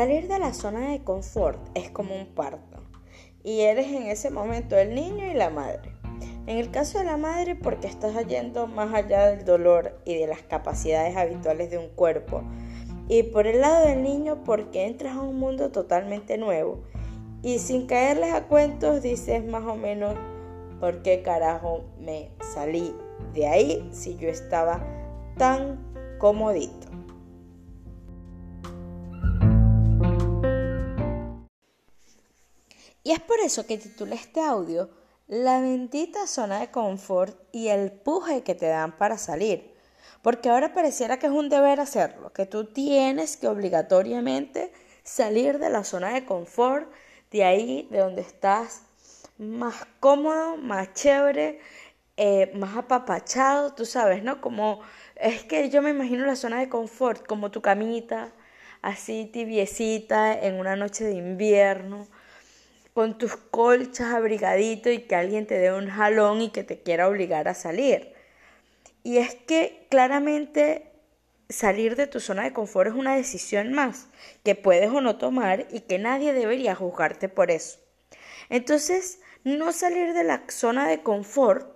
Salir de la zona de confort es como un parto y eres en ese momento el niño y la madre. En el caso de la madre porque estás yendo más allá del dolor y de las capacidades habituales de un cuerpo. Y por el lado del niño porque entras a un mundo totalmente nuevo y sin caerles a cuentos dices más o menos por qué carajo me salí de ahí si yo estaba tan comodito. Y es por eso que titulé este audio La bendita zona de confort y el puje que te dan para salir. Porque ahora pareciera que es un deber hacerlo, que tú tienes que obligatoriamente salir de la zona de confort, de ahí, de donde estás más cómodo, más chévere, eh, más apapachado, tú sabes, ¿no? Como es que yo me imagino la zona de confort, como tu camita, así tibiecita en una noche de invierno, con tus colchas abrigadito y que alguien te dé un jalón y que te quiera obligar a salir. Y es que claramente salir de tu zona de confort es una decisión más que puedes o no tomar y que nadie debería juzgarte por eso. Entonces, no salir de la zona de confort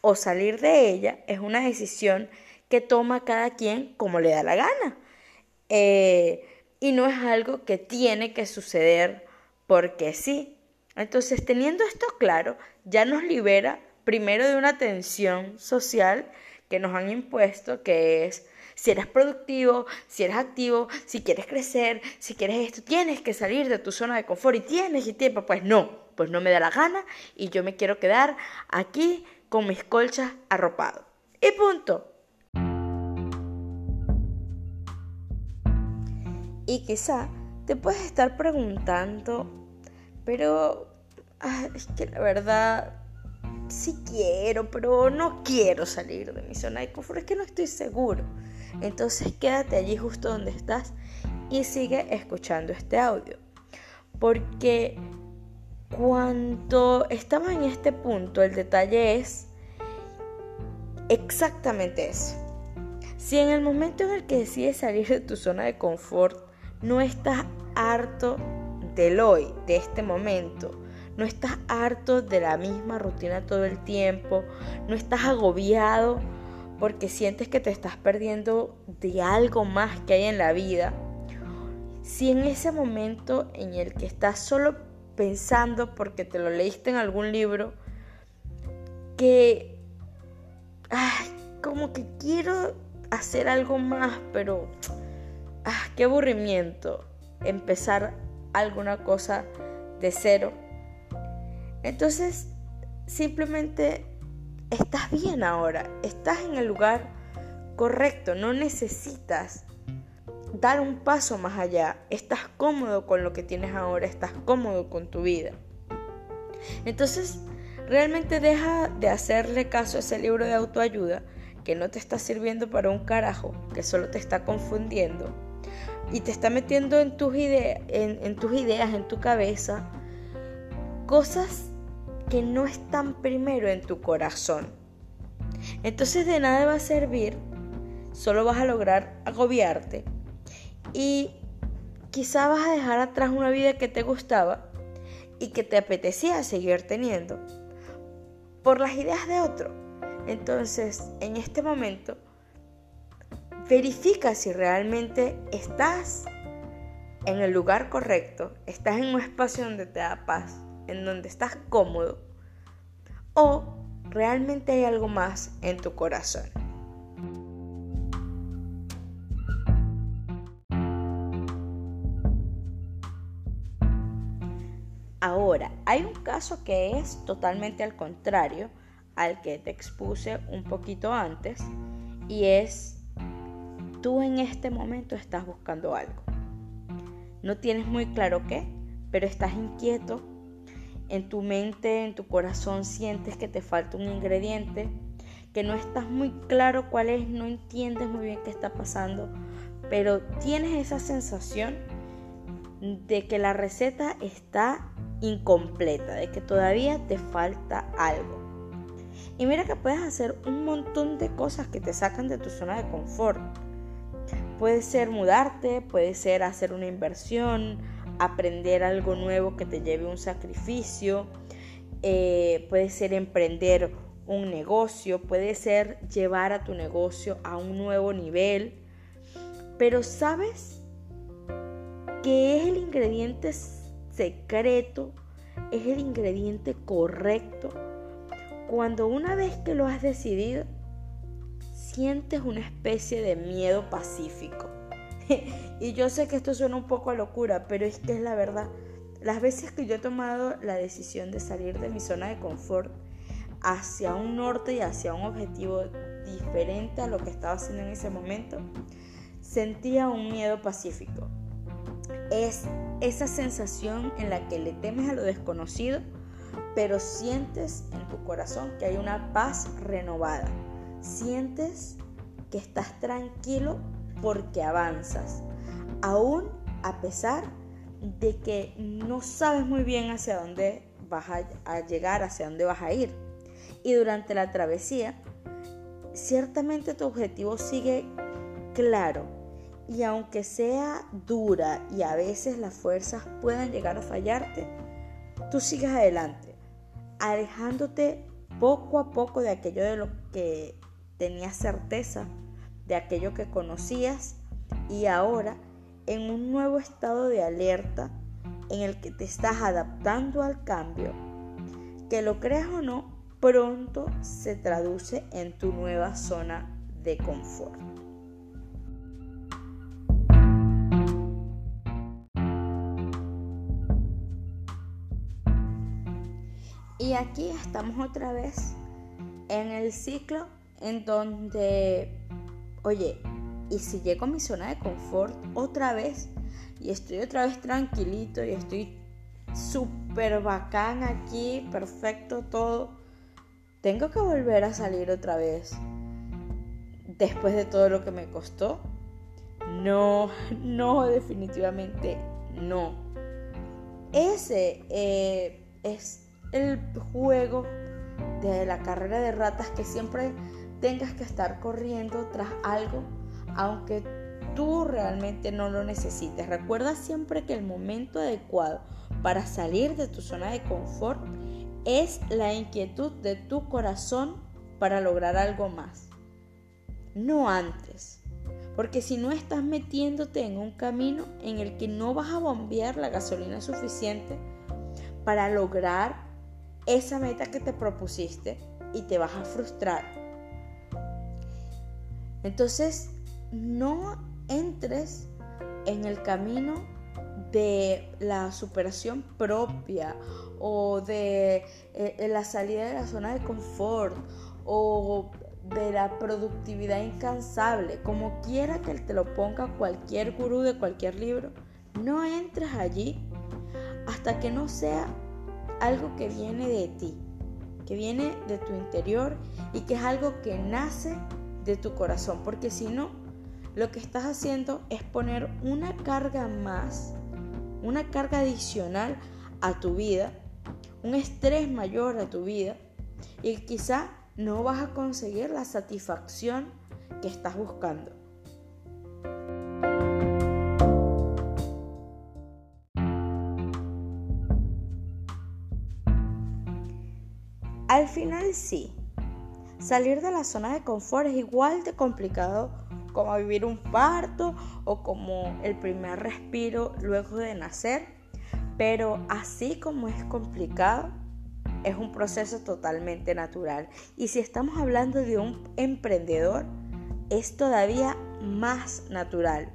o salir de ella es una decisión que toma cada quien como le da la gana. Eh, y no es algo que tiene que suceder porque sí. Entonces, teniendo esto claro, ya nos libera primero de una tensión social que nos han impuesto, que es si eres productivo, si eres activo, si quieres crecer, si quieres esto, tienes que salir de tu zona de confort y tienes y tiempo. Pues no, pues no me da la gana y yo me quiero quedar aquí con mis colchas arropado. Y punto. Y quizá te puedes estar preguntando, pero ah, es que la verdad sí quiero, pero no quiero salir de mi zona de confort, es que no estoy seguro. Entonces quédate allí justo donde estás y sigue escuchando este audio. Porque cuando estamos en este punto, el detalle es exactamente eso. Si en el momento en el que decides salir de tu zona de confort no estás harto del hoy, de este momento, no estás harto de la misma rutina todo el tiempo, no estás agobiado porque sientes que te estás perdiendo de algo más que hay en la vida, si en ese momento en el que estás solo pensando porque te lo leíste en algún libro, que, como que quiero hacer algo más, pero, qué aburrimiento empezar alguna cosa de cero. Entonces, simplemente estás bien ahora, estás en el lugar correcto, no necesitas dar un paso más allá, estás cómodo con lo que tienes ahora, estás cómodo con tu vida. Entonces, realmente deja de hacerle caso a ese libro de autoayuda que no te está sirviendo para un carajo, que solo te está confundiendo y te está metiendo en tus, en tus ideas, en tu cabeza, cosas que no están primero en tu corazón. Entonces de nada va a servir, solo vas a lograr agobiarte y quizá vas a dejar atrás una vida que te gustaba y que te apetecía seguir teniendo por las ideas de otro. Entonces, en este momento, verifica si realmente estás en el lugar correcto, estás en un espacio donde te da paz, en donde estás cómodo, o realmente hay algo más en tu corazón. Ahora, hay un caso que es totalmente al contrario al que te expuse un poquito antes y es tú en este momento estás buscando algo. No tienes muy claro qué, pero estás inquieto en tu mente, en tu corazón sientes que te falta un ingrediente, que no estás muy claro cuál es, no entiendes muy bien qué está pasando, pero tienes esa sensación de que la receta está incompleta, de que todavía te falta algo. Y mira que puedes hacer un montón de cosas que te sacan de tu zona de confort. Puede ser mudarte, puede ser hacer una inversión, aprender algo nuevo que te lleve un sacrificio, eh, puede ser emprender un negocio, puede ser llevar a tu negocio a un nuevo nivel. Pero ¿sabes qué es el ingrediente secreto? Es el ingrediente correcto. Cuando una vez que lo has decidido, sientes una especie de miedo pacífico. y yo sé que esto suena un poco a locura, pero es que es la verdad. Las veces que yo he tomado la decisión de salir de mi zona de confort hacia un norte y hacia un objetivo diferente a lo que estaba haciendo en ese momento, sentía un miedo pacífico. Es esa sensación en la que le temes a lo desconocido, pero sientes en tu corazón que hay una paz renovada. Sientes que estás tranquilo porque avanzas, aún a pesar de que no sabes muy bien hacia dónde vas a, llegar, hacia dónde vas a ir. Y durante la travesía, ciertamente tu objetivo sigue claro. Y aunque sea dura y a veces las fuerzas puedan llegar a fallarte, tú sigues adelante, alejándote poco a poco de aquello de lo que tenías certeza, de aquello que conocías y ahora en un nuevo estado de alerta en el que te estás adaptando al cambio, que lo creas o no, pronto se traduce en tu nueva zona de confort. Y aquí estamos otra vez en el ciclo en donde, oye, y si llego a mi zona de confort otra vez y estoy otra vez tranquilito y estoy súper bacán aquí, perfecto todo, tengo que volver a salir otra vez después de todo lo que me costó. No, no, definitivamente no. Ese eh, es el juego de la carrera de ratas que siempre tengas que estar corriendo tras algo aunque tú realmente no lo necesites. Recuerda siempre que el momento adecuado para salir de tu zona de confort es la inquietud de tu corazón para lograr algo más. No antes. Porque si no estás metiéndote en un camino en el que no vas a bombear la gasolina suficiente para lograr esa meta que te propusiste y te vas a frustrar. Entonces, no entres en el camino de la superación propia o de eh, la salida de la zona de confort o de la productividad incansable, como quiera que te lo ponga cualquier gurú de cualquier libro, no entres allí hasta que no sea algo que viene de ti, que viene de tu interior y que es algo que nace de tu corazón, porque si no, lo que estás haciendo es poner una carga más, una carga adicional a tu vida, un estrés mayor a tu vida y quizá no vas a conseguir la satisfacción que estás buscando. Al final sí, salir de la zona de confort es igual de complicado como vivir un parto o como el primer respiro luego de nacer, pero así como es complicado, es un proceso totalmente natural. Y si estamos hablando de un emprendedor, es todavía más natural.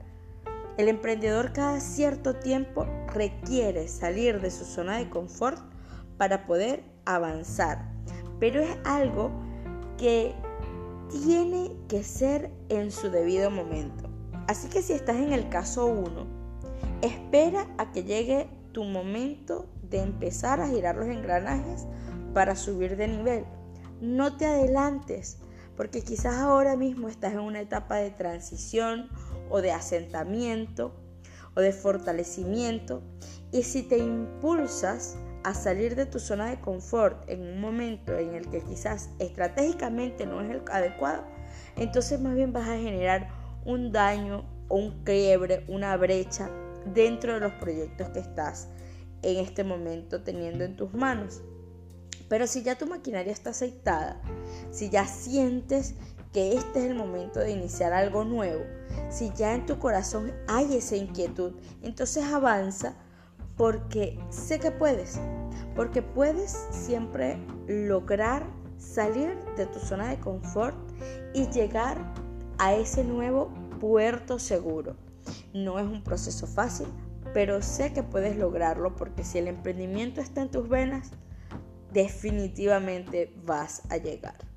El emprendedor cada cierto tiempo requiere salir de su zona de confort para poder avanzar, pero es algo que tiene que ser en su debido momento. Así que si estás en el caso 1, espera a que llegue tu momento de empezar a girar los engranajes para subir de nivel. No te adelantes, porque quizás ahora mismo estás en una etapa de transición o de asentamiento o de fortalecimiento. Y si te impulsas a salir de tu zona de confort en un momento en el que quizás estratégicamente no es el adecuado, entonces más bien vas a generar un daño un quiebre, una brecha dentro de los proyectos que estás en este momento teniendo en tus manos. Pero si ya tu maquinaria está aceitada, si ya sientes que este es el momento de iniciar algo nuevo, si ya en tu corazón hay esa inquietud, entonces avanza porque sé que puedes, porque puedes siempre lograr salir de tu zona de confort y llegar a ese nuevo puerto seguro. No es un proceso fácil, pero sé que puedes lograrlo porque si el emprendimiento está en tus venas, definitivamente vas a llegar.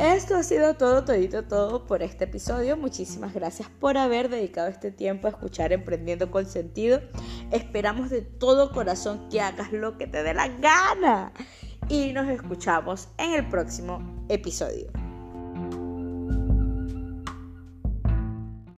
Esto ha sido todo, todito, todo por este episodio. Muchísimas gracias por haber dedicado este tiempo a escuchar Emprendiendo con Sentido. Esperamos de todo corazón que hagas lo que te dé la gana. Y nos escuchamos en el próximo episodio.